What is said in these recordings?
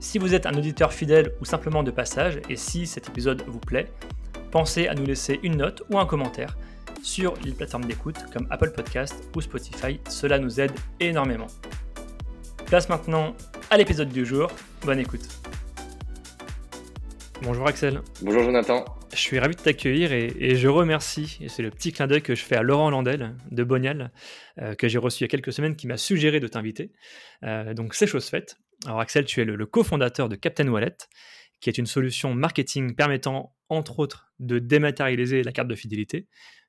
Si vous êtes un auditeur fidèle ou simplement de passage, et si cet épisode vous plaît, pensez à nous laisser une note ou un commentaire sur les plateformes d'écoute comme Apple Podcast ou Spotify, cela nous aide énormément. Place maintenant à l'épisode du jour, bonne écoute. Bonjour Axel. Bonjour Jonathan. Je suis ravi de t'accueillir et, je remercie, et c'est le petit clin d'œil que je fais à Laurent Landel de Bonial, euh, que j'ai reçu il y a quelques semaines, qui m'a suggéré de t'inviter. Euh, donc c'est chose faite. Alors Axel, tu es le, cofondateur de Captain Wallet, qui est une solution marketing permettant, entre autres, de dématérialiser la carte de fidélité.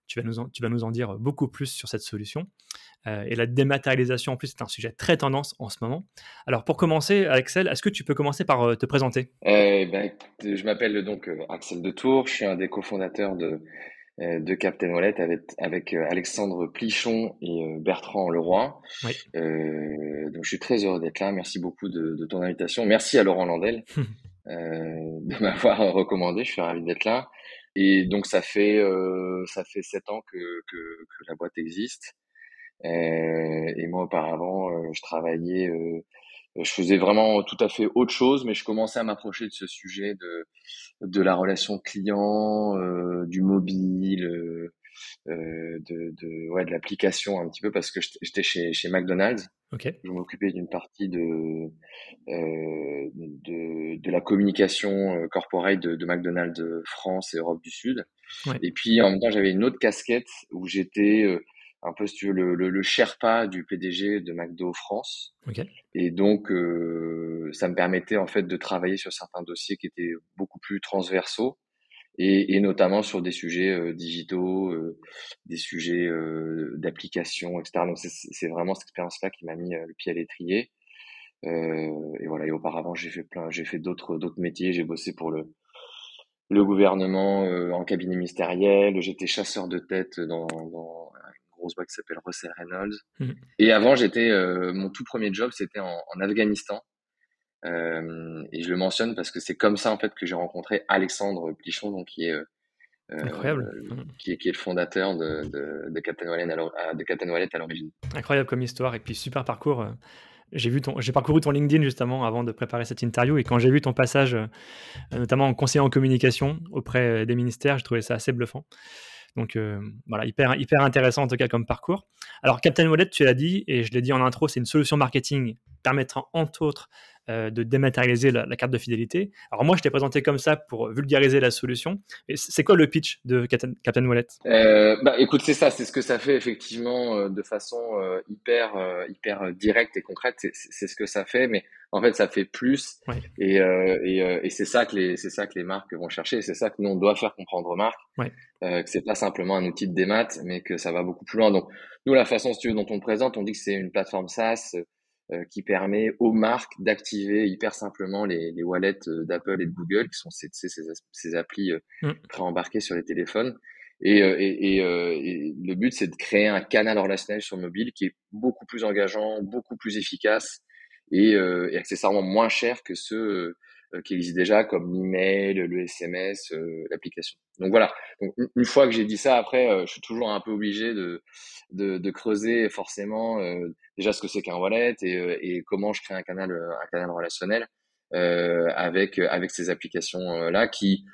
Tu vas nous en, tu vas nous en dire beaucoup plus sur cette solution. Euh, et la dématérialisation, en plus, c'est un sujet très tendance en ce moment. Alors, pour commencer, Axel, est-ce que tu peux commencer par euh, te présenter? Eh ben, Je m'appelle donc euh, Axel de Tour, je suis un des cofondateurs de, de Captain Wallet avec, avec Alexandre Plichon et Bertrand Leroy. Oui. donc, je suis très heureux d'être là. Merci beaucoup de, de, ton invitation. Merci à Laurent Landel de m'avoir recommandé. Je suis ravi d'être là. Et donc, ça fait, ça fait sept ans que, que, que la boîte existe. Euh, et moi, auparavant, euh, je travaillais, euh, je faisais vraiment tout à fait autre chose, mais je commençais à m'approcher de ce sujet de, de la relation client, du mobile, de, de, ouais, de l'application un petit peu parce que j'étais chez, chez McDonald's. Okay. Je m'occupais d'une partie de, euh, de, de la communication corporate de, de McDonald's France et Europe du Sud. Ouais. Et puis en même temps, j'avais une autre casquette où j'étais un peu, si tu veux, le, le, le Sherpa du PDG de McDo France. Okay. Et donc, euh, ça me permettait en fait de travailler sur certains dossiers qui étaient beaucoup plus transversaux et, et notamment sur des sujets euh, digitaux, euh, des sujets euh, d'application, etc. Donc, c'est vraiment cette expérience-là qui m'a mis euh, le pied à l'étrier. et voilà. Et auparavant, j'ai fait plein, j'ai fait d'autres d'autres métiers. J'ai bossé pour le le gouvernement en cabinet ministériel. J'étais chasseur de tête dans, dans grosse boîte qui s'appelle Russell Reynolds. Mmh. Et avant, j'étais, euh, mon tout premier job, c'était en, Afghanistan. Euh, et je le mentionne parce que c'est comme ça en fait que j'ai rencontré Alexandre Plichon, donc qui est euh, Incroyable. Mmh. Qui, est, qui, est, le fondateur de, de, Captain Wallet à, de Captain Wallet à l'origine. Incroyable comme histoire et puis super parcours. J'ai vu ton, j'ai parcouru ton LinkedIn justement avant de préparer cette interview et quand j'ai vu ton passage, notamment en conseiller en communication auprès des ministères, j'ai trouvé ça assez bluffant. Donc euh, voilà, hyper, hyper intéressant en tout cas comme parcours. Alors Captain Wallet, tu l'as dit, et je l'ai dit en intro, c'est une solution marketing permettant entre autres euh, de dématérialiser la, carte de fidélité. Alors moi, je t'ai présenté comme ça pour vulgariser la solution. C'est quoi le pitch de Captain, Wallet? Euh, bah, Écoute, c'est ça, c'est ce que ça fait effectivement de façon hyper, hyper directe et concrète. C'est ce que ça fait, mais en fait, ça fait plus. Et, et, et c'est ça que les, c'est ça que les marques vont chercher. C'est ça que nous on doit faire comprendre aux marques. Ouais euh, que c'est pas simplement un outil de démat, mais que ça va beaucoup plus loin. Donc, nous, la façon si tu veux, dont on le présente, on dit que c'est une plateforme SaaS euh, qui permet aux marques d'activer hyper simplement les, les wallets euh, d'Apple et de Google, qui sont ces, ces, ces applis euh, mm. préembarquées sur les téléphones. Et, et, et, le but, c'est de créer un canal relationnel sur mobile qui est beaucoup plus engageant, beaucoup plus efficace et, accessoirement moins cher que ceux euh, qui existent déjà, comme l'email, le SMS, euh, l'application. Donc voilà. Une fois que j'ai dit ça, après, euh, je suis toujours un peu obligé de, de, de creuser forcément déjà ce que c'est qu'un wallet et, et, comment je crée un canal, un canal relationnel avec avec ces applications là qui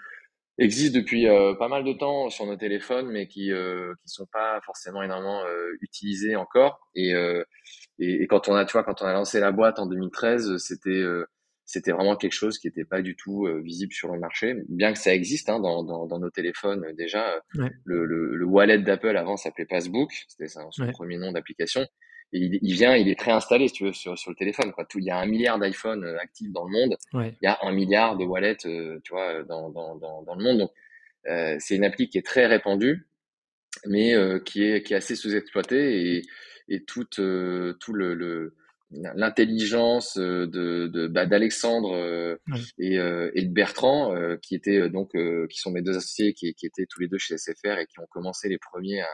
existent depuis pas mal de temps sur nos téléphones, mais qui euh, sont pas forcément énormément euh, utilisés encore. Et, et, et, quand on a, tu vois, quand on a lancé la boîte en 2013, c'était c'était vraiment quelque chose qui n'était pas du tout euh, visible sur le marché, bien que ça existe hein, dans, dans, dans, nos téléphones euh, déjà. Euh, le, le, le, wallet d'Apple avant s'appelait Passbook, c'était son premier nom d'application. Et il, il, vient, il est préinstallé, si tu veux, sur, sur le téléphone. Quoi. Tout, il y a un milliard d'iPhone actifs dans le monde. Il y a un milliard de wallets, tu vois, dans, dans, dans, dans, le monde. Donc, euh, c'est une appli qui est très répandue, mais qui est qui est assez sous-exploitée et, et tout tout le, le l'intelligence de, bah, d'Alexandre et, et, de Bertrand, qui étaient donc qui sont mes deux associés, qui, qui, étaient tous les deux chez SFR et qui ont commencé les premiers à,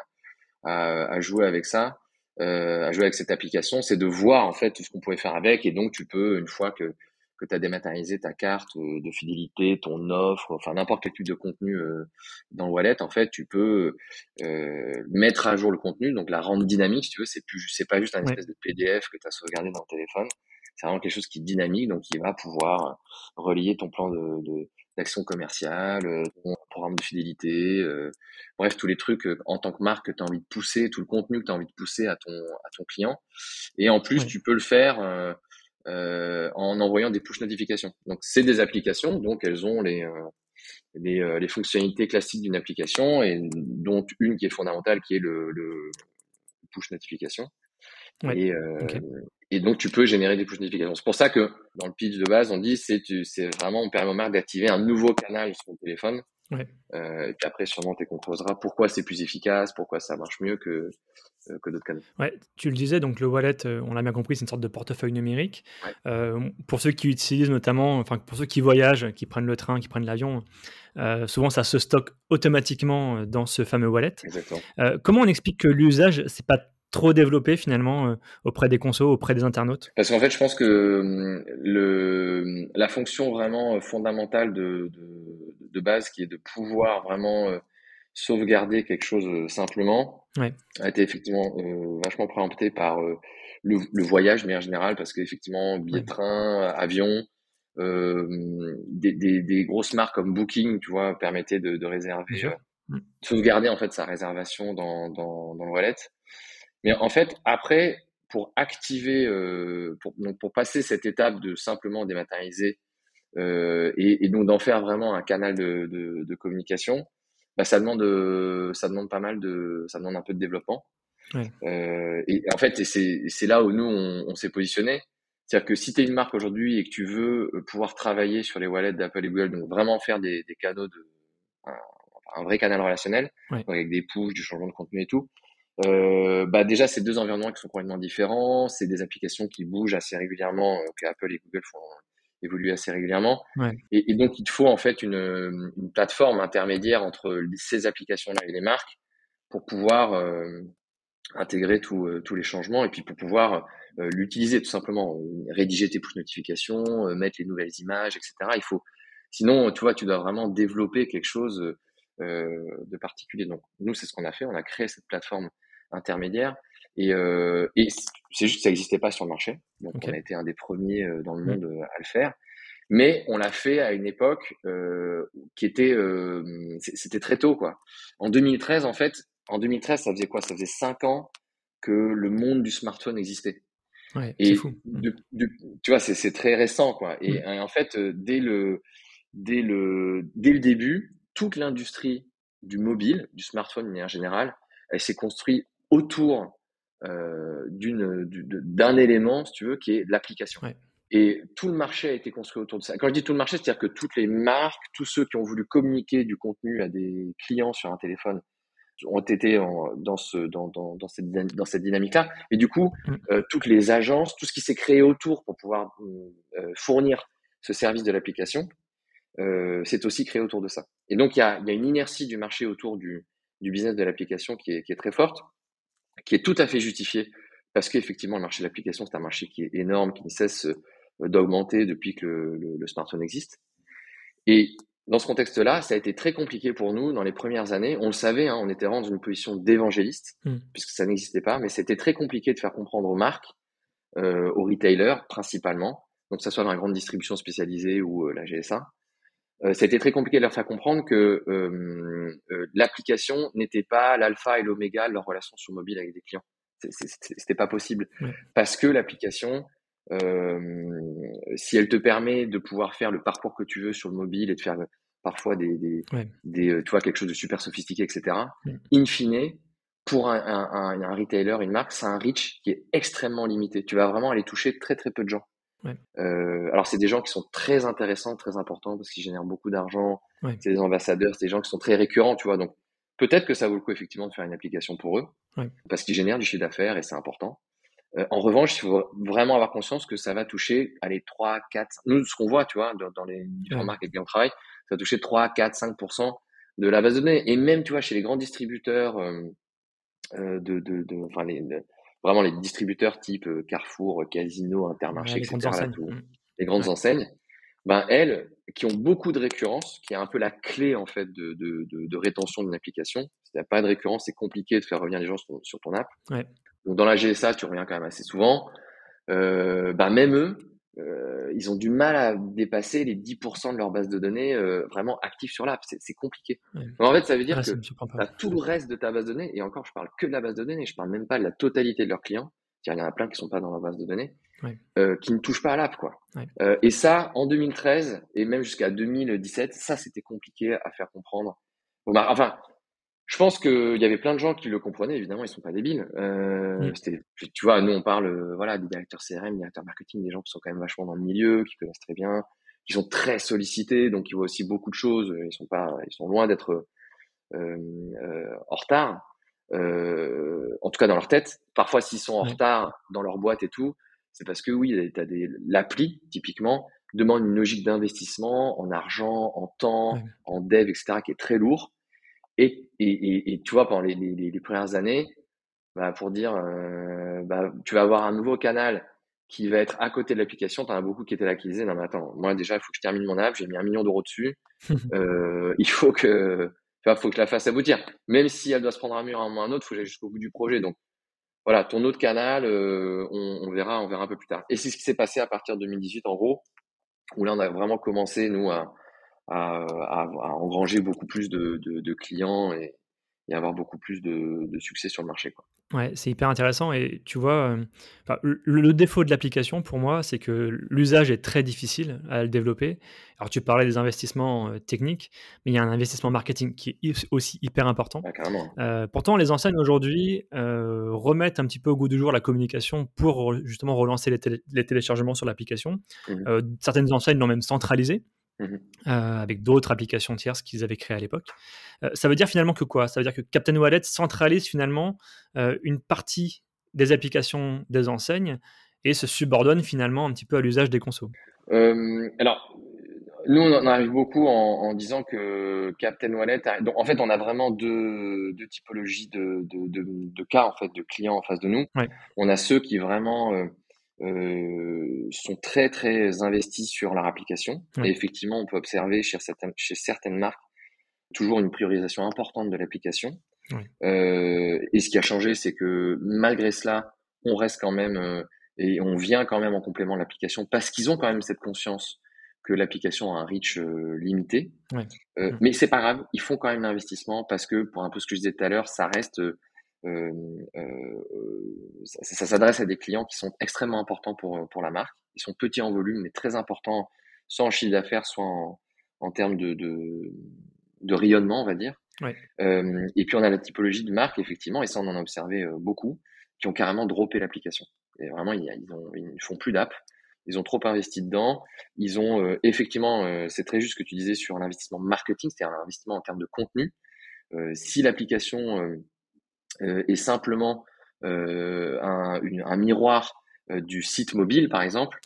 à, à jouer avec ça, à jouer avec cette application, c'est de voir en fait tout ce qu'on pouvait faire avec. Et donc tu peux une fois que que tu as dématérialisé ta carte euh, de fidélité, ton offre, enfin n'importe quel type de contenu euh, dans le wallet, en fait, tu peux euh, mettre à jour le contenu, donc la rendre dynamique, si tu veux, c'est plus, c'est pas juste un espèce de PDF que tu as sauvegardé dans le téléphone, c'est vraiment quelque chose qui est dynamique, donc qui va pouvoir relier ton plan de, d'action commerciale, ton programme de fidélité, bref, tous les trucs en tant que marque que tu as envie de pousser, tout le contenu que tu as envie de pousser à ton, à ton client. Et en plus, tu peux le faire euh, en envoyant des push notifications. Donc c'est des applications, donc elles ont les, euh, les, euh, les, fonctionnalités classiques d'une application et dont une qui est fondamentale qui est le, le push notification. Et, et, donc tu peux générer des push notifications. C'est pour ça que dans le pitch de base on dit c'est c'est vraiment on permet au marque d'activer un nouveau canal sur ton téléphone. Ouais. Euh, et puis après sûrement tu composeras pourquoi c'est plus efficace, pourquoi ça marche mieux que euh, que d'autres canaux. Ouais, tu le disais, donc le wallet, euh, on l'a bien compris, c'est une sorte de portefeuille numérique. Pour ceux qui utilisent notamment, enfin pour ceux qui voyagent, qui prennent le train, qui prennent l'avion, souvent ça se stocke automatiquement dans ce fameux wallet. comment on explique que l'usage, c'est pas trop développé finalement auprès des consos, auprès des internautes? Parce qu'en fait, je pense que le, la fonction vraiment fondamentale de, de, de, base, qui est de pouvoir vraiment sauvegarder quelque chose euh, simplement a été effectivement euh, vachement préempté par euh, le, le, voyage, mais en général, parce qu'effectivement, billets de train, avion, euh, des, des, des, grosses marques comme Booking, tu vois, permettaient de, de réserver, mm. sauvegarder en fait sa réservation dans, dans, dans, le wallet. Mais en fait, après, pour activer, euh, pour, donc pour passer cette étape de simplement dématérialiser euh, et, et, donc d'en faire vraiment un canal de, de, de communication, bah, ça demande euh, ça demande pas mal de ça demande un peu de développement. Ouais. Euh, et en fait, c'est c'est là où nous on, on s'est positionné. C'est-à-dire que si tu es une marque aujourd'hui et que tu veux euh, pouvoir travailler sur les wallets d'Apple et Google, donc vraiment faire des, des canaux de un, un, vrai canal relationnel ouais. avec des push, du changement de contenu et tout. Euh, bah déjà, c'est deux environnements qui sont complètement différents. C'est des applications qui bougent assez régulièrement, euh, que Apple et Google font évolue assez régulièrement. Ouais. Et, et, donc, il te faut en fait une, une plateforme intermédiaire entre ces applications-là et les marques pour pouvoir euh, intégrer euh, tous les changements et puis pour pouvoir euh, l'utiliser tout simplement, rédiger tes push notifications, euh, mettre les nouvelles images, etc. Il faut, sinon, tu vois, tu dois vraiment développer quelque chose de particulier. Donc, nous, c'est ce qu'on a fait. On a créé cette plateforme intermédiaire. Et, euh, et c'est juste que ça n'existait pas sur le marché. Donc on a été un des premiers euh, dans le monde euh, à le faire. Mais on l'a fait à une époque qui était, c'était très tôt quoi. En 2013 en fait, en 2013 ça faisait quoi? Ça faisait cinq ans que le monde du smartphone existait. Ouais, et fou. De, de, tu vois, c'est très récent quoi. Et, et en fait, dès le, dès le, dès le début, toute l'industrie du mobile, du smartphone de manière générale, elle s'est construite autour euh, d'un élément, si tu veux, qui est l'application. Ouais. Et tout le marché a été construit autour de ça. Quand je dis tout le marché, c'est-à-dire que toutes les marques, tous ceux qui ont voulu communiquer du contenu à des clients sur un téléphone ont été en, dans, ce, dans, dans, dans cette, dans cette dynamique-là. Et du coup, mm. euh, toutes les agences, tout ce qui s'est créé autour pour pouvoir euh, fournir ce service de l'application, euh, c'est aussi créé autour de ça. Et donc, il y a, y a une inertie du marché autour du, du business de l'application qui est, qui est très forte qui est tout à fait justifié parce qu'effectivement, le marché de l'application, c'est un marché qui est énorme, qui ne cesse euh, d'augmenter depuis que le, le, le, smartphone existe. Et dans ce contexte-là, ça a été très compliqué pour nous dans les premières années. On le savait, hein, on était vraiment dans une position d'évangéliste, mmh. puisque ça n'existait pas, mais c'était très compliqué de faire comprendre aux marques, euh, aux retailers principalement, donc que ce soit dans la grande distribution spécialisée ou euh, la GSA, euh, été très compliqué de leur faire comprendre que euh, euh, l'application n'était pas l'alpha et l'oméga de leur relation sur mobile avec des clients. C'était pas possible parce que l'application, si elle te permet de pouvoir faire le parcours que tu veux sur le mobile et de faire parfois des, des, ouais. des tu vois, quelque chose de super sophistiqué, etc. Ouais. In fine, pour un, un, un, retailer, une marque, c'est un reach qui est extrêmement limité. Tu vas vraiment aller toucher très très peu de gens. Ouais. Euh, alors c'est des gens qui sont très intéressants, très importants parce qu'ils génèrent beaucoup d'argent. Ouais. C'est des ambassadeurs, c'est des gens qui sont très récurrents, tu vois. Donc peut-être que ça vaut le coup effectivement de faire une application pour eux ouais. parce qu'ils génèrent du chiffre d'affaires et c'est important. en revanche, il faut vraiment avoir conscience que ça va toucher, allez, 3, 4, nous, ce qu'on voit, tu vois, dans, les différentes marques avec lesquelles on travaille, ça va toucher 3, 4, 5% de la base de données. Et même, tu vois, chez les grands distributeurs, de, de, de, enfin, les, vraiment les distributeurs type Carrefour, Casino, Intermarché, etc., mmh. les grandes enseignes, ben elles, qui ont beaucoup de récurrence, qui est un peu la clé en fait de, de, de, rétention d'une application. Si tu n'as pas de récurrence, c'est compliqué de faire revenir les gens sur ton, app. Donc dans la GSA, tu reviens quand même assez souvent. Euh, ben même eux, euh, ils ont du mal à dépasser les 10% de leur base de données euh, vraiment actifs sur l'app. C'est compliqué. en fait, ça veut dire que tu as tout le reste de ta base de données, et encore, je parle que de la base de données, je parle même pas de la totalité de leurs clients. Il y en a plein qui sont pas dans la base de données euh, qui ne touchent pas à l'app. quoi. Euh, et ça, en 2013 et même jusqu'à 2017, ça, c'était compliqué à faire comprendre. Bah, enfin, je pense qu'il y avait plein de gens qui le comprenaient. Évidemment, ils sont pas débiles. Euh, Tu vois, nous, on parle euh, voilà, des directeurs CRM, des directeurs marketing, des gens qui sont quand même vachement dans le milieu, qui connaissent très bien, qui sont très sollicités, donc ils voient aussi beaucoup de choses. Ils sont pas, ils sont loin d'être euh, en retard. en tout cas, dans leur tête. Parfois, s'ils sont en retard dans leur boîte et tout, c'est parce que oui, as des, l'appli, typiquement, demande une logique d'investissement en argent, en temps, en dev, etc., qui est très lourd. Et, et, et, tu vois, pendant les, les, les premières années, bah, pour dire, euh, bah, tu vas avoir un nouveau canal qui va être à côté de l'application. Tu en as beaucoup qui étaient là qui disaient, non mais attends, moi déjà, il faut que je termine mon app, j'ai mis un million d'euros dessus. euh, il faut que, tu faut que la fasse aboutir. Même si elle doit se prendre un mur à un autre, il faut que j'aille jusqu'au bout du projet. Donc, voilà, ton autre canal, euh, on, verra, on verra un peu plus tard. Et c'est ce qui s'est passé à partir de 2018, en gros, où là, on a vraiment commencé, nous, à, engranger beaucoup plus de, clients et, et avoir beaucoup plus de, succès sur le marché. Quoi. Ouais, c'est hyper intéressant et tu vois, euh, le, défaut de l'application pour moi, c'est que l'usage est très difficile à le développer. Alors tu parlais des investissements euh, techniques, mais il y a un investissement marketing qui est aussi hyper important. Euh, pourtant, les enseignes aujourd'hui remettent un petit peu au goût du jour la communication pour justement relancer les, téléchargements sur l'application. Mmh certaines enseignes l'ont même centralisé. Mmh euh, avec d'autres applications tierces qu'ils avaient créées à l'époque. Euh, ça veut dire finalement que quoi? Ça veut dire que Captain Wallet centralise finalement euh, une partie des applications des enseignes et se subordonne finalement un petit peu à l'usage des consos. alors, nous, on arrive beaucoup en, disant que Captain Wallet. Donc, en fait, on a vraiment deux, typologies de, de, cas en fait de clients en face de nous. On a ceux qui vraiment euh, sont très très investis sur leur application. Et effectivement, on peut observer chez certaines, chez certaines marques toujours une priorisation importante de l'application. Euh, et ce qui a changé, c'est que malgré cela, on reste quand même euh, et on vient quand même en complément de l'application parce qu'ils ont quand même cette conscience que l'application a un reach limité. Mmh. Mais c'est pas grave, ils font quand même l'investissement parce que pour un peu ce que je disais tout à l'heure, ça reste euh, euh, ça, s'adresse à des clients qui sont extrêmement importants pour, pour la marque. Ils sont petits en volume, mais très importants, soit en chiffre d'affaires, soit en, en termes de, de, de, rayonnement, on va dire. Euh, et puis on a la typologie de marque, effectivement, et ça on en a observé beaucoup, qui ont carrément droppé l'application. Et vraiment, ils, ils, ont, ils ne font plus d'app. Ils ont trop investi dedans. Ils ont effectivement, c'est très juste ce que tu disais sur l'investissement marketing, c'est-à-dire un investissement en termes de contenu. si l'application euh, est simplement euh, un, un, miroir euh, du site mobile, par exemple,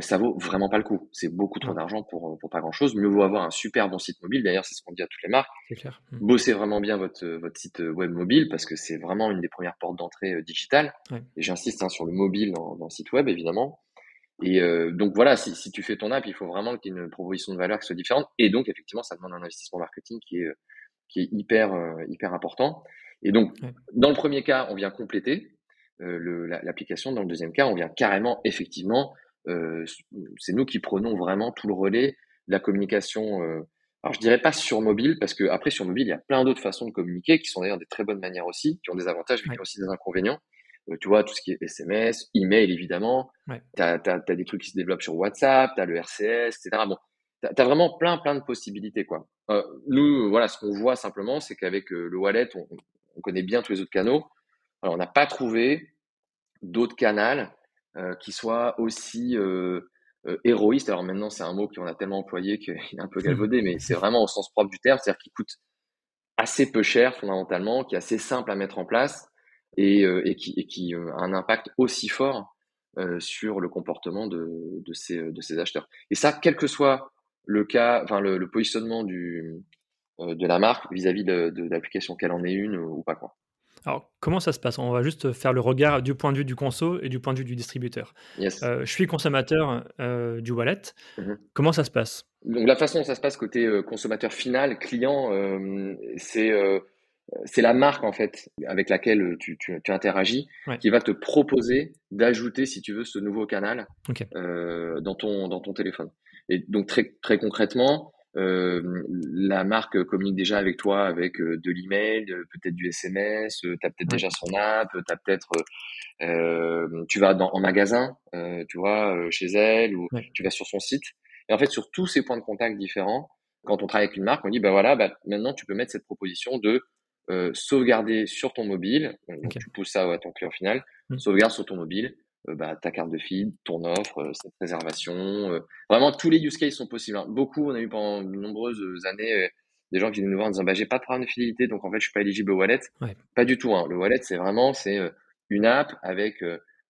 ça vaut vraiment pas le coup. C'est beaucoup trop d'argent pour, pour pas grand chose. Mieux vaut avoir un super bon site mobile. D'ailleurs, c'est ce qu'on dit à toutes les marques. Clair. Mmh. Bossez vraiment bien votre, votre site web mobile parce que c'est vraiment une des premières portes d'entrée digitale. Et j'insiste hein, sur le mobile dans, dans, le site web, évidemment. Et donc voilà, si, si, tu fais ton app, il faut vraiment qu'il y ait une proposition de valeur qui soit différente. Et donc, effectivement, ça demande un investissement marketing qui est, qui est hyper, hyper important. Et donc, dans le premier cas, on vient compléter euh, l'application. Dans le deuxième cas, on vient carrément, effectivement, euh, c'est nous qui prenons vraiment tout le relais de la communication. Euh, alors, je dirais pas sur mobile, parce que après, sur mobile, il y a plein d'autres façons de communiquer qui sont d'ailleurs des très bonnes manières aussi, qui ont des avantages, mais qui ont aussi des inconvénients. Euh, tu vois, tout ce qui est SMS, email, évidemment. Tu as, des trucs qui se développent sur WhatsApp, tu as le RCS, etc. Bon, tu as, vraiment plein, plein de possibilités, quoi. Euh, nous, voilà, ce qu'on voit simplement, c'est qu'avec le wallet, on, on connaît bien tous les autres canaux. Alors, on n'a pas trouvé d'autres canaux euh, qui soient aussi euh, euh, héroïstes. Alors maintenant, c'est un mot qu'on a tellement employé qu'il est un peu galvaudé, mais c'est vraiment au sens propre du terme, c'est-à-dire qu'il coûte assez peu cher fondamentalement, qui est assez simple à mettre en place, et, et qui, et qui a un impact aussi fort sur le comportement de, de, ces, de ces acheteurs. Et ça, quel que soit le cas, enfin le, le positionnement du, de la marque vis-à-vis de, de, l'application, qu'elle en ait une ou pas quoi. Alors, comment ça se passe? On va juste faire le regard du point de vue du conso et du point de vue du distributeur. Euh, je suis consommateur euh, du wallet. Mhm. Comment ça se passe? Donc, la façon dont ça se passe côté euh, consommateur final, client, c'est c'est la marque en fait avec laquelle tu, tu, interagis qui va te proposer d'ajouter, si tu veux, ce nouveau canal dans, ton, dans ton téléphone. Et donc, très, très concrètement, euh, la marque communique déjà avec toi avec euh, de l'email, peut-être du SMS, tu as peut-être déjà son app, as peut-être euh, tu vas dans, en magasin, tu vois, chez elle ou tu vas sur son site. Et en fait, sur tous ces points de contact différents, quand on travaille avec une marque, on dit bah voilà, bah, maintenant tu peux mettre cette proposition de sauvegarder sur ton mobile. Donc tu pousses ça à ton client final, mmh. sauvegarde sur ton mobile euh, bah, ta carte de feed, ton offre, euh, cette réservation. Euh, vraiment, tous les use cases sont possibles. Hein. Beaucoup, on a eu pendant de nombreuses années des gens qui viennent nous voir en disant bah, j'ai pas de programme de fidélité, donc en fait, je suis pas éligible au wallet. Pas du tout. Hein. Le wallet, c'est vraiment c'est une app avec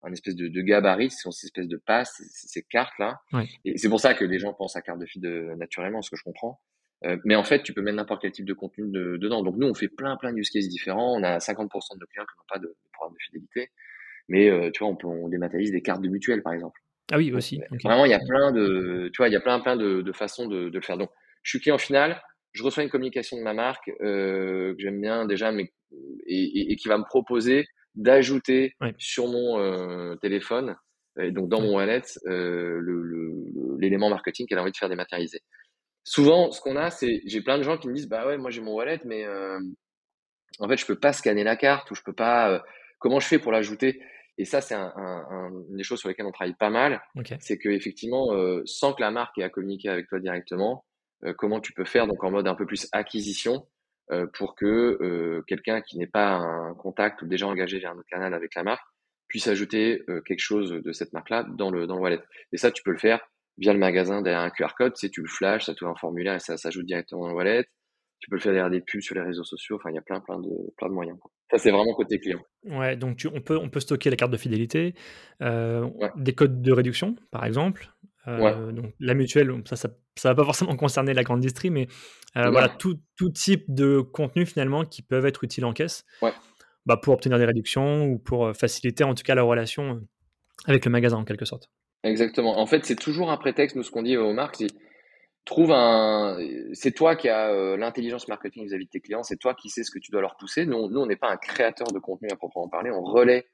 un espèce de, de gabarit, c'est une espèce de passe, ces cartes-là. Et c'est pour ça que les gens pensent à carte de feed naturellement, ce que je comprends. mais en fait, tu peux mettre n'importe quel type de contenu dedans. Donc nous, on fait plein, plein de use cases différents. On a 50% de nos clients qui n'ont pas de, programme de fidélité. Mais euh, tu vois, on, peut, on dématérialise des cartes de mutuelle, par exemple. Ah oui, aussi. Vraiment, il y a plein de, tu vois, il y a plein, plein de, de façons de, de, le faire. Donc, je suis client final, je reçois une communication de ma marque euh, que j'aime bien déjà, mais et, et, qui va me proposer d'ajouter sur mon euh, téléphone, et donc dans mon wallet, euh, l'élément le, marketing qu'elle a envie de faire dématérialiser. Souvent, ce qu'on a, c'est j'ai plein de gens qui me disent bah ouais, moi j'ai mon wallet, mais euh, en fait je peux pas scanner la carte ou je peux pas. Euh, comment je fais pour l'ajouter? Et ça, c'est un, un, une des choses sur lesquelles on travaille pas mal. C'est que effectivement, euh, sans que la marque ait à communiquer avec toi directement, euh, comment tu peux faire donc en mode un peu plus acquisition euh, pour que euh, quelqu'un qui n'est pas un contact ou déjà engagé vers notre canal avec la marque puisse ajouter euh, quelque chose de cette marque-là dans le dans le wallet. Et ça, tu peux le faire via le magasin derrière un QR code. Tu sais, tu le flashes, ça te un formulaire et ça s'ajoute directement dans le wallet. Tu peux le faire derrière des pubs sur les réseaux sociaux. Enfin, il y a plein plein de plein de moyens. Ça, c'est vraiment côté client. Ouais, donc tu, on, peut, on peut stocker la carte de fidélité, euh, des codes de réduction, par exemple. Euh, donc la mutuelle, ça, ça, ça, va pas forcément concerner la grande distrie, mais euh, voilà, tout, tout, type de contenu finalement qui peuvent être utiles en caisse bah, pour obtenir des réductions ou pour faciliter en tout cas la relation avec le magasin en quelque sorte. Exactement. En fait, c'est toujours un prétexte, nous, ce qu'on dit aux marques, trouve un. C'est toi qui as euh, l'intelligence marketing vis-à-vis de tes clients, c'est toi qui sais ce que tu dois leur pousser. Nous, nous on n'est pas un créateur de contenu à proprement parler, on relaie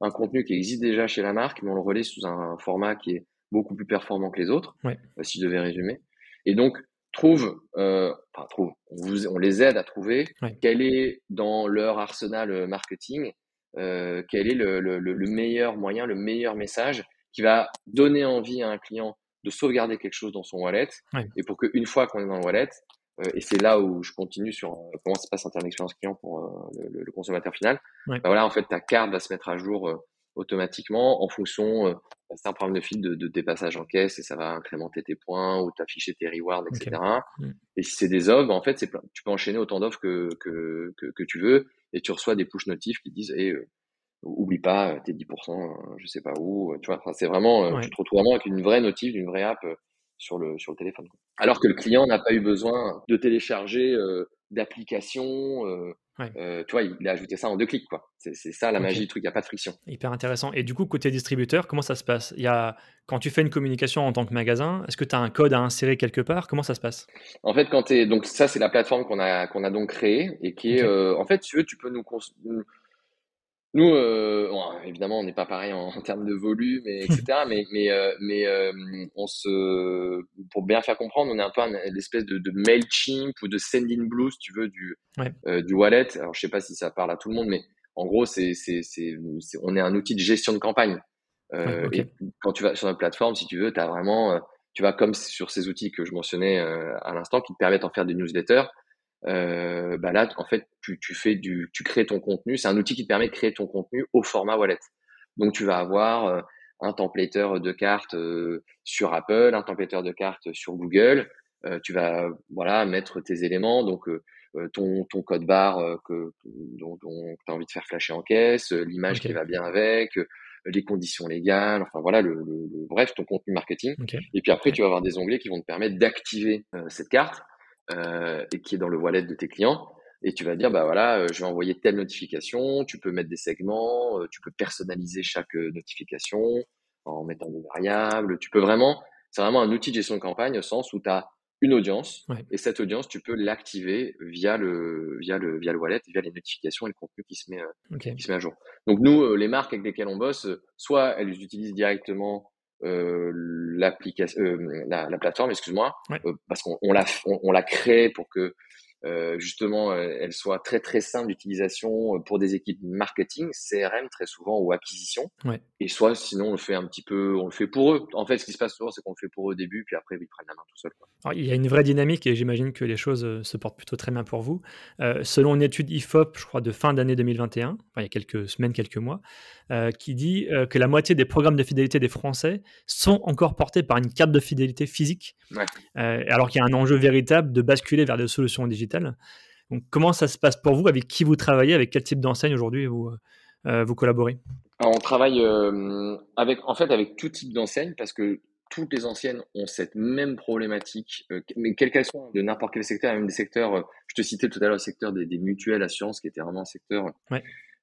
un contenu qui existe déjà chez la marque, mais on le relaie sous un format qui est beaucoup plus performant que les autres, euh, si je devais résumer. Et donc, trouve, euh, enfin, trouve, on, vous, on, les aide à trouver quel est dans leur arsenal marketing, euh, quel est le, le, le meilleur moyen, le meilleur message qui va donner envie à un client de sauvegarder quelque chose dans son wallet. Et pour qu'une fois qu'on est dans le wallet, euh, et c'est là où je continue sur euh, comment se passe d'expérience client pour euh, le, consommateur final, bah voilà, en fait, ta carte va se mettre à jour automatiquement en fonction, bah, c'est un problème de fil de, de, tes passages en caisse et ça va incrémenter tes points ou t'afficher tes rewards, etc. Mm. Et si c'est des offres, bah, en fait, c'est tu peux enchaîner autant d'offres que, que, que, tu veux et tu reçois des push notifs qui disent, hey, oublie pas euh, tes 10%, euh, je sais pas où, euh, tu vois, c'est vraiment, tu te retrouves vraiment avec une vraie notif, une vraie app sur le, sur le téléphone. Alors que le client n'a pas eu besoin de télécharger d'applications, tu vois, il a ajouté ça en deux clics, quoi. C'est ça la magie du truc, il n'y a pas de friction. Hyper intéressant. Et du coup, côté distributeur, comment ça se passe? Il y a, Quand tu fais une communication en tant que magasin, est-ce que tu as un code à insérer quelque part? Comment ça se passe? En fait, quand tu donc ça, c'est la plateforme qu'on a, qu'on a donc créée et qui est, en fait, tu veux, tu peux nous, nous, euh, évidemment, on n'est pas pareil en, termes de volume, et, etc. mais mais euh, mais euh, on se, pour bien faire comprendre, on est un peu une espèce de, de Mailchimp ou de Sendinblue, si tu veux, du euh, du wallet. Alors, je sais pas si ça parle à tout le monde, mais en gros, c'est c'est c'est on est un outil de gestion de campagne. Euh, Et quand tu vas sur notre plateforme, si tu veux, tu as vraiment, tu vas comme sur ces outils que je mentionnais à l'instant, qui te permettent en faire des newsletters euh, bah là, en fait, tu, tu fais du, tu crées ton contenu. C'est un outil qui te permet de créer ton contenu au format wallet. Donc, tu vas avoir euh, un templateur de cartes euh, sur Apple, un templateur de cartes sur Google. tu vas voilà mettre tes éléments, donc ton, ton code barre que, dont, dont tu as envie de faire flasher en caisse, l'image qui va bien avec, les conditions légales, enfin voilà, le, le, bref, ton contenu marketing. Et puis après, tu vas avoir des onglets qui vont te permettre d'activer cette carte et qui est dans le wallet de tes clients et tu vas dire bah voilà je vais envoyer telle notification tu peux mettre des segments tu peux personnaliser chaque notification en mettant des variables tu peux vraiment c'est vraiment un outil de gestion de campagne au sens où tu as une audience et cette audience tu peux l'activer via le via le via le wallet via les notifications et le contenu qui se met euh, qui se met à jour. Donc nous euh, les marques avec lesquelles on bosse soit elles utilisent directement euh, l'application la, la, plateforme excuse-moi parce qu'on on la on, la crée pour que euh, justement, euh, elle soit très très simple d'utilisation euh, pour des équipes marketing, CRM très souvent ou acquisition. Ouais. Et soit sinon on le fait un petit peu, on le fait pour eux. En fait, ce qui se passe souvent, c'est qu'on le fait pour eux au début, puis après ils prennent la main tout seul. Alors, il y a une vraie dynamique et j'imagine que les choses se portent plutôt très bien pour vous. Euh, selon une étude IFOP, je crois de fin d'année 2021, enfin, il y a quelques semaines, quelques mois, euh, qui dit que la moitié des programmes de fidélité des Français sont encore portés par une carte de fidélité physique, ouais. alors qu'il y a un enjeu véritable de basculer vers des solutions digitales donc, comment ça se passe pour vous? Avec qui vous travaillez? Avec quel type d'enseigne aujourd'hui vous, euh, vous collaborez? On travaille euh, avec, en fait avec tout type d'enseigne parce que toutes les anciennes ont cette même problématique, euh, mais quelle qu'elle soit, de n'importe quel secteur, même des secteurs, je te citais tout à l'heure le secteur des, mutuelles assurances, qui était vraiment un secteur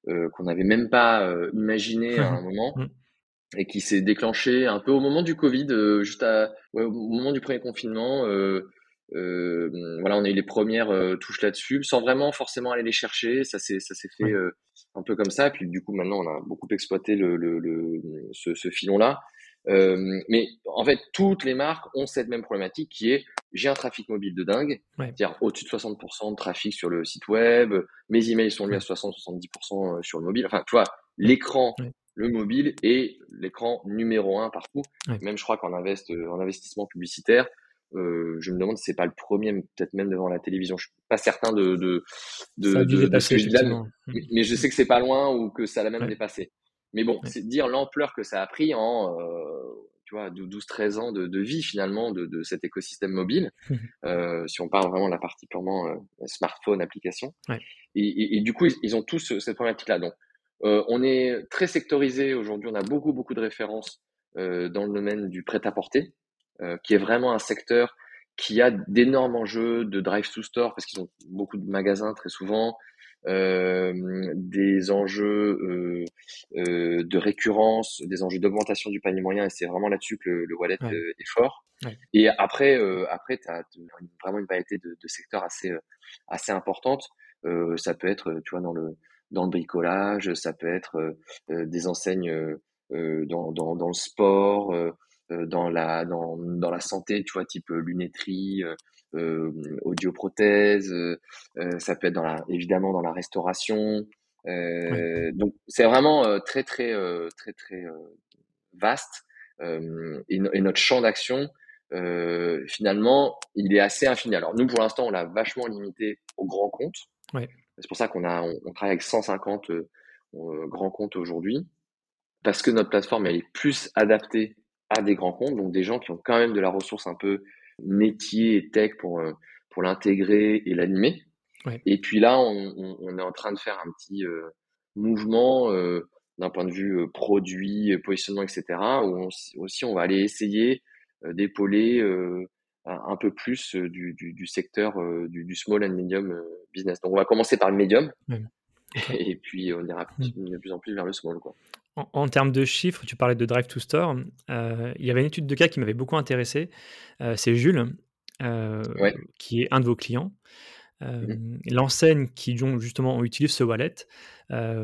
qu'on n'avait même pas imaginé à un moment, mm. et qui s'est déclenché un peu au moment du Covid, juste au moment du premier confinement. Euh, voilà, on a eu les premières euh, touches là-dessus, sans vraiment forcément aller les chercher. Ça s'est ça s'est fait euh, un peu comme ça. Et puis du coup, maintenant, on a beaucoup exploité le, le, le ce, ce filon-là. Euh, mais en fait, toutes les marques ont cette même problématique qui est j'ai un trafic mobile de dingue, c'est-à-dire au-dessus de 60% de trafic sur le site web, mes emails sont lus à 60-70% sur le mobile. Enfin, tu vois, l'écran, le mobile est l'écran numéro un partout. Même je crois qu'en invest, en investissement publicitaire, euh, je me demande si c'est pas le premier, peut-être même devant la télévision. Je suis pas certain de de de, mais, je sais que c'est pas loin ou que ça l'a même dépassé. Mais bon, c'est dire l'ampleur que ça a pris en euh, tu vois 12-13 ans de, de, vie finalement de, de cet écosystème mobile. euh, si on parle vraiment de la partie purement euh, smartphone application. Ouais. Et, et, et, du coup, ils, ils ont tous cette problématique-là. Donc, euh, on est très sectorisé aujourd'hui. On a beaucoup beaucoup de références euh, dans le domaine du prêt-à-porter. Euh, qui est vraiment un secteur qui a d'énormes enjeux de drive to store parce qu'ils ont beaucoup de magasins très souvent, euh, des enjeux euh, euh, de récurrence, des enjeux d'augmentation du panier moyen et c'est vraiment là-dessus que le, wallet euh, est fort. Ouais. Et après, après, tu as vraiment une variété de, de secteurs assez assez importante. ça peut être, tu vois, dans le dans le bricolage, ça peut être des enseignes dans, dans, dans le sport. Euh, dans la dans, dans la santé, tu vois, type euh, lunetterie, euh, euh audioprothèse, ça peut être dans la, évidemment dans la restauration. Donc c'est vraiment très très très très vaste et, et, notre champ d'action euh, finalement, il est assez infini. Alors nous, pour l'instant, on l'a vachement limité aux grands comptes. Ouais. C'est pour ça qu'on a, on, on, travaille avec 150 euh, grands comptes aujourd'hui, parce que notre plateforme elle est plus adaptée à des grands comptes, donc des gens qui ont quand même de la ressource un peu métier et tech pour, euh, pour l'intégrer et l'animer. Ouais. Et puis là, on, on, on, est en train de faire un petit euh, mouvement euh, d'un point de vue euh, produit, positionnement, etc., où on, aussi on va aller essayer d'épauler un peu plus du, du, du secteur du, du, small and medium business. Donc on va commencer par le medium. Ouais. Et puis on ira de plus en plus vers le small. Quoi. En, termes de chiffres, tu parlais de Drive to Store. Euh, il y avait une étude de cas qui m'avait beaucoup intéressé. Euh, c'est Jules, euh, ouais. qui est un de vos clients. Mmh. L'enseigne qui justement utilise ce wallet,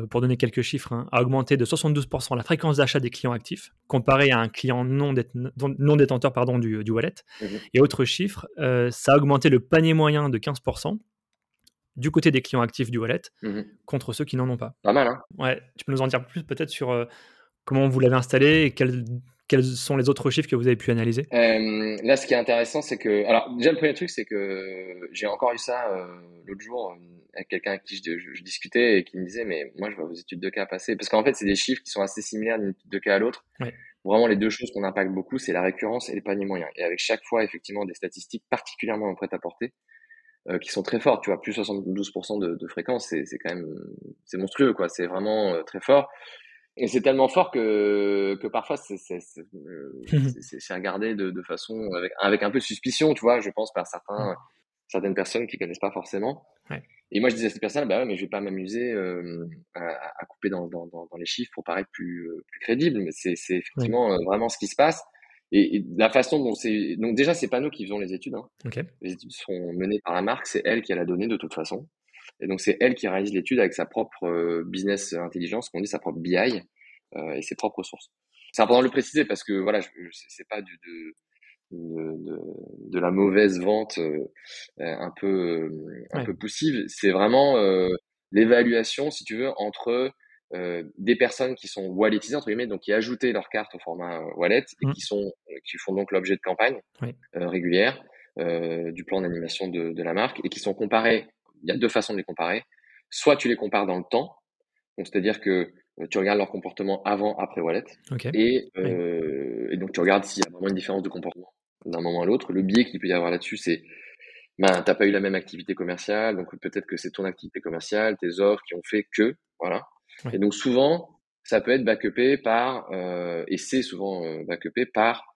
pour donner quelques chiffres, hein, a augmenté de 72% la fréquence d'achat des clients actifs, comparé à un client non, non détenteur pardon, du, du wallet. Mmh. Et autre chiffre, ça a augmenté le panier moyen de 15%, du côté des clients actifs du wallet mmh contre ceux qui n'en ont pas. Pas mal, hein Ouais, tu peux nous en dire plus peut-être sur euh, comment vous l'avez installé et quels, quels, sont les autres chiffres que vous avez pu analyser? Euh, Là, ce qui est intéressant, c'est que. Alors, déjà, le premier truc, c'est que j'ai encore eu ça euh, l'autre jour. avec quelqu'un avec qui je, discutais et qui me disait, mais moi, je vois vos études de cas passer. Parce qu'en fait, c'est des chiffres qui sont assez similaires d'une étude de cas à l'autre. Vraiment, les deux choses qu'on impacte beaucoup, c'est la récurrence et les paniers moyens. Et avec chaque fois, effectivement, des statistiques particulièrement prêtes à porter, euh, qui sont très fortes. Tu vois, plus 72% de, de fréquence, c'est quand même, c'est monstrueux, quoi. C'est vraiment euh, très fort. Et c'est tellement fort que, que parfois c'est à garder de, de façon avec, avec un peu de suspicion, tu vois, je pense par certains certaines personnes qui connaissent pas forcément. Et moi, je disais à ces personnes, bah ouais, mais je vais pas m'amuser euh, à, à, couper dans, dans, dans, les chiffres pour paraître plus, euh, plus crédible. Mais c'est effectivement euh, vraiment ce qui se passe. Et, la façon dont c'est. Donc, déjà, c'est pas nous qui faisons les études. Hein. Les études seront menées par la marque. C'est elle qui a la donnée de toute façon. Et donc, c'est elle qui réalise l'étude avec sa propre business intelligence, qu'on dit sa propre BI et ses propres ressources. C'est important de le préciser parce que voilà, c'est pas du, de, de, de, la mauvaise vente euh, un peu euh, un peu poussive. C'est vraiment euh, l'évaluation, si tu veux, entre des personnes qui sont walletisées entre guillemets, donc qui ajoutaient leur carte au format wallet et mmh. qui sont qui font donc l'objet de campagnes régulières du plan d'animation de, de la marque et qui sont comparées. Il y a deux façons de les comparer. Soit tu les compares dans le temps, donc c'est-à-dire que tu regardes leur comportement avant, après wallet. Et, euh, et, donc, tu regardes s'il y a vraiment une différence de comportement d'un moment à l'autre. Le biais qu'il peut y avoir là-dessus, c'est ben, tu n'as pas eu la même activité commerciale, donc peut-être que c'est ton activité commerciale, tes offres qui ont fait que, voilà. Et donc souvent, ça peut être backupé par, euh, et c'est souvent euh, backupé par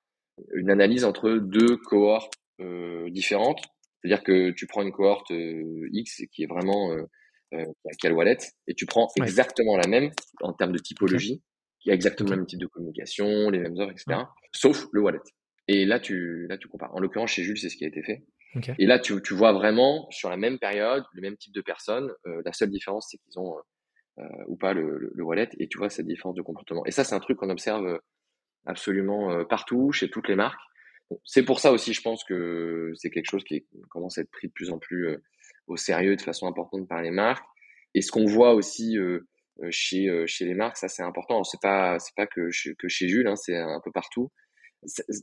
une analyse entre deux cohortes euh, différentes. C'est-à-dire que tu prends une cohorte euh, X qui est vraiment euh, qui a le wallet, et tu prends exactement la même en termes de typologie, qui a exactement le même type de communication, les mêmes offres, etc. Sauf le wallet. Et là, tu, là, tu compares. En l'occurrence, chez Jules, c'est ce qui a été fait. Et là, tu, tu, vois vraiment sur la même période, le même type de personnes. Euh, la seule différence, c'est qu'ils ont ou pas le, le, wallet, et tu vois cette différence de comportement. Et ça, c'est un truc qu'on observe euh, absolument euh, partout, chez toutes les marques. c'est pour ça aussi, je pense que c'est quelque chose qui commence à être pris de plus en plus au sérieux de façon importante par les marques. Et ce qu'on voit aussi chez chez les marques, ça c'est important. C'est pas c'est pas que chez, que chez Jules, hein, c'est un peu partout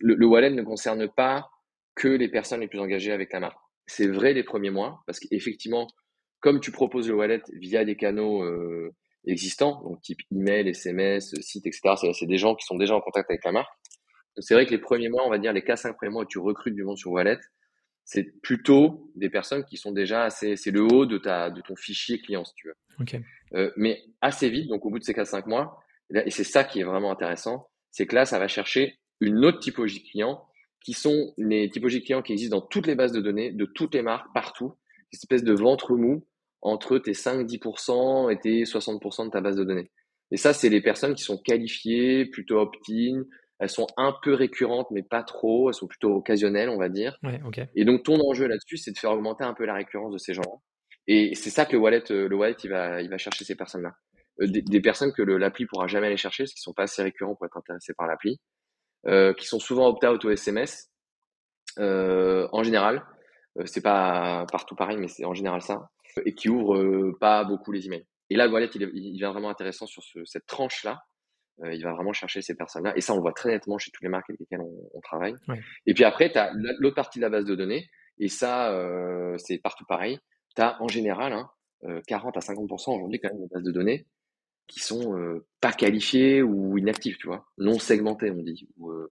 le, wallet ne concerne pas que les personnes les plus engagées avec la marque. C'est vrai les premiers mois, parce qu'effectivement, comme tu proposes le wallet via des canaux euh, existants, donc type email, SMS, site, etc., c'est des gens qui sont déjà en contact avec la marque. C'est vrai que les premiers mois, on va dire les 4-5 premiers mois où tu recrutes du monde sur wallet, c'est plutôt des personnes qui sont déjà assez, c'est le haut de ta, de ton fichier client, si tu veux. Euh, mais assez vite, donc au bout de ces 4-5 mois, et c'est ça qui est vraiment intéressant, c'est que là, ça va chercher une autre typologie client qui sont les typologies clients qui existent dans toutes les bases de données, de toutes les marques, partout. Une espèce de ventre mou entre tes 5-10% et tes 60% de ta base de données. Et ça, c'est les personnes qui sont qualifiées, plutôt opt-in. Elles sont un peu récurrentes, mais pas trop. Elles sont plutôt occasionnelles, on va dire. Ouais, Et donc, ton enjeu là-dessus, c'est de faire augmenter un peu la récurrence de ces gens-là. Et c'est ça que le wallet, euh, le wallet, il va, il va chercher ces personnes-là. Euh, des, des, personnes que l'appli pourra jamais aller chercher, parce qu'ils sont pas assez récurrents pour être intéressés par l'appli. Euh, qui sont souvent opt-out au SMS. Euh, en général, c'est pas partout pareil, mais c'est en général ça, et qui ouvrent pas beaucoup les emails. Et là, le wallet, il, il vient vraiment intéressant sur ce, cette tranche-là. Euh, il va vraiment chercher ces personnes-là. Et ça, on le voit très nettement chez toutes les marques avec lesquelles on, on travaille. Ouais. Et puis après, tu as l'autre partie de la base de données. Et ça, euh, c'est partout pareil. Tu as en général hein, 40 à 50% aujourd'hui quand même de bases de données qui sont euh, pas qualifiés ou inactifs, tu vois, non segmentés, on dit, ou, euh,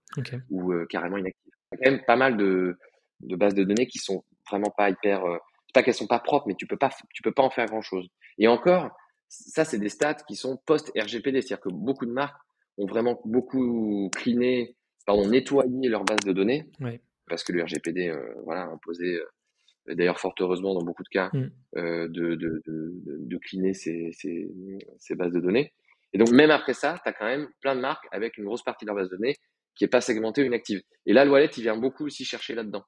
ou euh, carrément inactifs. Il y a quand même pas mal de, de bases de données qui sont vraiment pas hyper, c'est pas qu'elles sont pas propres, mais tu peux pas, tu peux pas en faire grand chose. Et encore, ça c'est des stats qui sont post RGPD, c'est-à-dire que beaucoup de marques ont vraiment beaucoup cleané, pardon, nettoyé leur base de données, oui. parce que le RGPD, voilà, imposé d'ailleurs fort heureusement dans beaucoup de cas, mm. euh, de, de, de, de cleaner ces, ces, ces, bases de données. Et donc même après ça, tu as quand même plein de marques avec une grosse partie de leur base de données qui est pas segmentée ou inactive. Et là, le wallet, il vient beaucoup aussi chercher là-dedans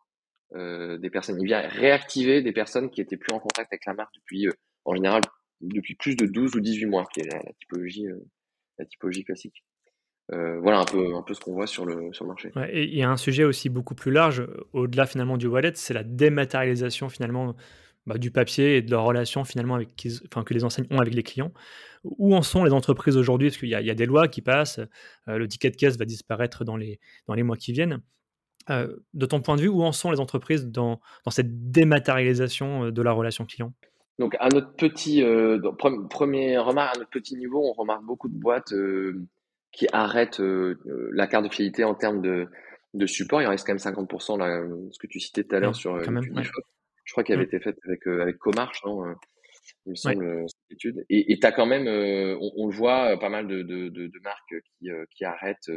euh, des personnes. Il vient réactiver des personnes qui étaient plus en contact avec la marque depuis, euh, en général, depuis plus de 12 ou 18 mois, qui est la, typologie, euh, la typologie classique. Voilà un peu, un peu ce qu'on voit sur le, sur le marché. Et il y a un sujet aussi beaucoup plus large, au-delà finalement du wallet, c'est la dématérialisation finalement bah, du papier et de leur relation finalement avec, enfin, que les enseignes ont avec les clients. Où en sont les entreprises aujourd'hui? Parce qu'il y, y, a des lois qui passent, le ticket de caisse va disparaître dans les, dans les mois qui viennent. Euh, de ton point de vue, où en sont les entreprises dans, dans cette dématérialisation de la relation client? Donc, à notre petit, euh, premier remarque, à notre petit niveau, on remarque beaucoup de boîtes euh, qui arrêtent euh, la carte de fidélité en termes de, de support. Il reste quand même 50%, là, ce que tu citais tout à l'heure sur même, Je crois qu'elle avait mm. été faite avec, avec Comarch, non il me semble, cette étude. Et tu as quand même, on, le voit, pas mal de, de, de, marques qui, qui arrêtent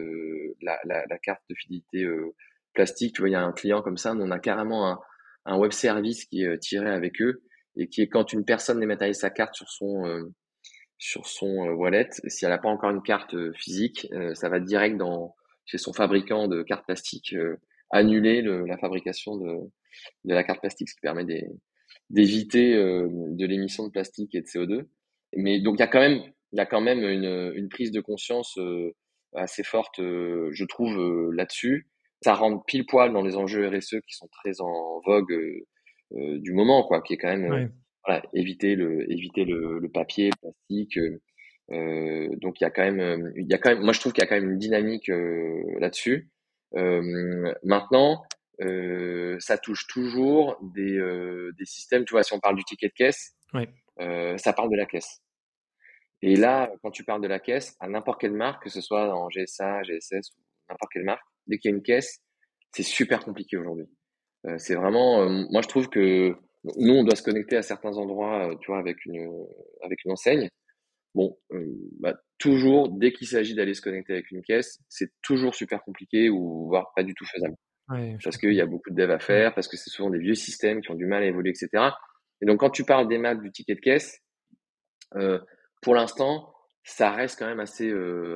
la, la, la, carte de fidélité plastique. Tu vois, il y a un client comme ça, on a carrément un, un web service qui est tiré avec eux et qui est quand une personne dématérialise sa carte sur son euh, sur son euh, wallet, si elle n'a pas encore une carte euh, physique, ça va direct dans chez son fabricant de cartes plastiques annuler le, la fabrication de, de la carte plastique, ce qui permet d'éviter de l'émission de plastique et de CO2. Mais donc il y a quand même il y a quand même une, une prise de conscience assez forte, je trouve, là-dessus. Ça rentre pile poil dans les enjeux RSE qui sont très en vogue euh, du moment, quoi, qui est quand même euh, voilà, éviter le éviter le, le papier, le plastique. Euh, donc il y a quand même il y a quand même moi je trouve qu'il y a quand même une dynamique là-dessus. maintenant, ça touche toujours des, des systèmes. Tu vois, si on parle du ticket de caisse, ça parle de la caisse. Et là, quand tu parles de la caisse, à n'importe quelle marque, que ce soit en GSA, GSS ou n'importe quelle marque, dès qu'il y a une caisse, c'est super compliqué aujourd'hui. Euh, c'est vraiment, euh, moi je trouve que nous on doit se connecter à certains endroits, euh, tu vois, avec une avec une enseigne. Bon, bah, toujours dès qu'il s'agit d'aller se connecter avec une caisse, c'est toujours super compliqué ou voire pas du tout faisable. parce qu'il y a beaucoup de dev à faire, parce que c'est souvent des vieux systèmes qui ont du mal à évoluer, etc. Et donc quand tu parles des maths du ticket de caisse, pour l'instant, ça reste quand même assez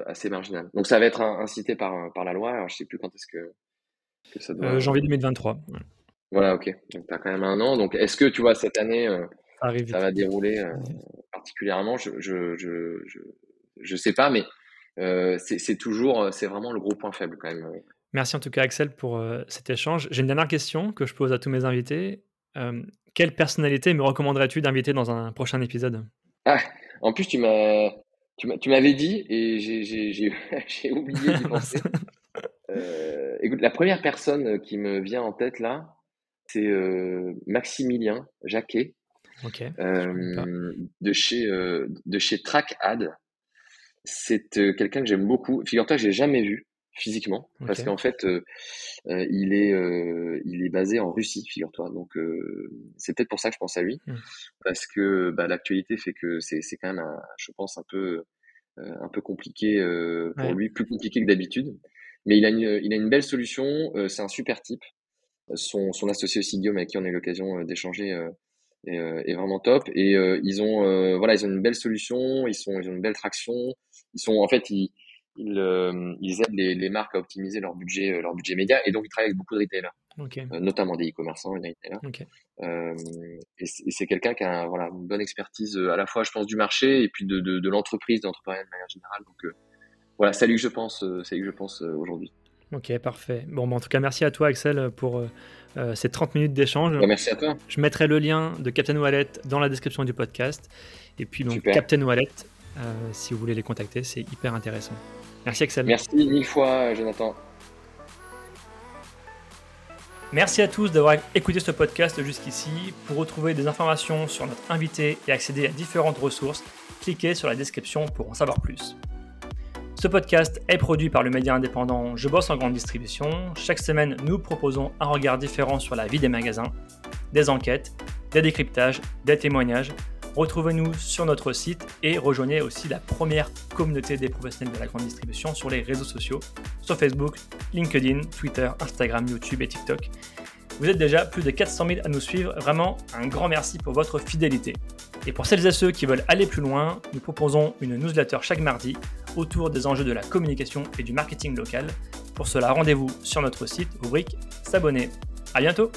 assez marginal. Donc ça va être incité par par la loi. Alors je sais plus quand est-ce que euh, janvier 2023. Voilà, ok. Donc, tu as quand même un an. Donc, est-ce que, tu vois, cette année, euh, ça va dérouler euh, particulièrement? Je je, je, je, sais pas, mais c'est toujours, c'est vraiment le gros point faible quand même. Merci en tout cas, Axel, pour cet échange. J'ai une dernière question que je pose à tous mes invités. quelle personnalité me recommanderais-tu d'inviter dans un prochain épisode? Ah, En plus, tu m'as. Tu m'avais dit et j'ai oublié d'y penser. Euh, écoute, la première personne qui me vient en tête là, c'est euh, Maximilien Jacquet. Euh, de chez de chez TrackAd. C'est quelqu'un que j'aime beaucoup. Figure-toi j'ai jamais vu physiquement parce qu'en fait il est il est basé en Russie figure-toi donc c'est peut-être pour ça que je pense à lui hmm. parce que bah, l'actualité fait que c'est c'est quand même je pense un peu un peu compliqué pour lui plus compliqué que d'habitude mais il a une, il a une belle solution. Euh, c'est un super type. Son, son associé aussi Guillaume avec qui on a eu l'occasion euh, d'échanger euh, est, est, vraiment top. Et ils ont voilà ils ont une belle solution. Ils sont ils ont une belle traction. Ils sont en fait ils ils, ils aident les, les, marques à optimiser leur budget leur budget média et donc ils travaillent avec beaucoup de retailers. notamment des e-commerçants et des retailers. Euh, et c'est quelqu'un qui a voilà, une bonne expertise à la fois, je pense, du marché et puis de, de, de l'entreprise, d'entrepreneuriat de manière générale. Donc, voilà, c'est lui que je pense, euh, c'est que je pense euh, aujourd'hui. Ok, parfait. Bon, bah, en tout cas, merci à toi, Axel, pour euh, ces 30 minutes d'échange. Bah, merci à toi. Je mettrai le lien de Captain Wallet dans la description du podcast. Et puis, donc, Captain Wallet, si vous voulez les contacter, c'est hyper intéressant. Merci, Axel. Merci mille fois, Jonathan. Merci à tous d'avoir écouté ce podcast jusqu'ici. Pour retrouver des informations sur notre invité et accéder à différentes ressources, cliquez sur la description pour en savoir plus. Ce podcast est produit par le média indépendant Je bosse en grande distribution. Chaque semaine, nous proposons un regard différent sur la vie des magasins, des enquêtes, des décryptages, des témoignages. Retrouvez-nous sur notre site et rejoignez aussi la première communauté des professionnels de la grande distribution sur les réseaux sociaux, sur Facebook, LinkedIn, Twitter, Instagram, YouTube et TikTok. Vous êtes déjà plus de 400 000 à nous suivre, vraiment un grand merci pour votre fidélité. Et pour celles et ceux qui veulent aller plus loin, nous proposons une newsletter chaque mardi autour des enjeux de la communication et du marketing local. Pour cela, rendez-vous sur notre site, rubrique S'abonner. À bientôt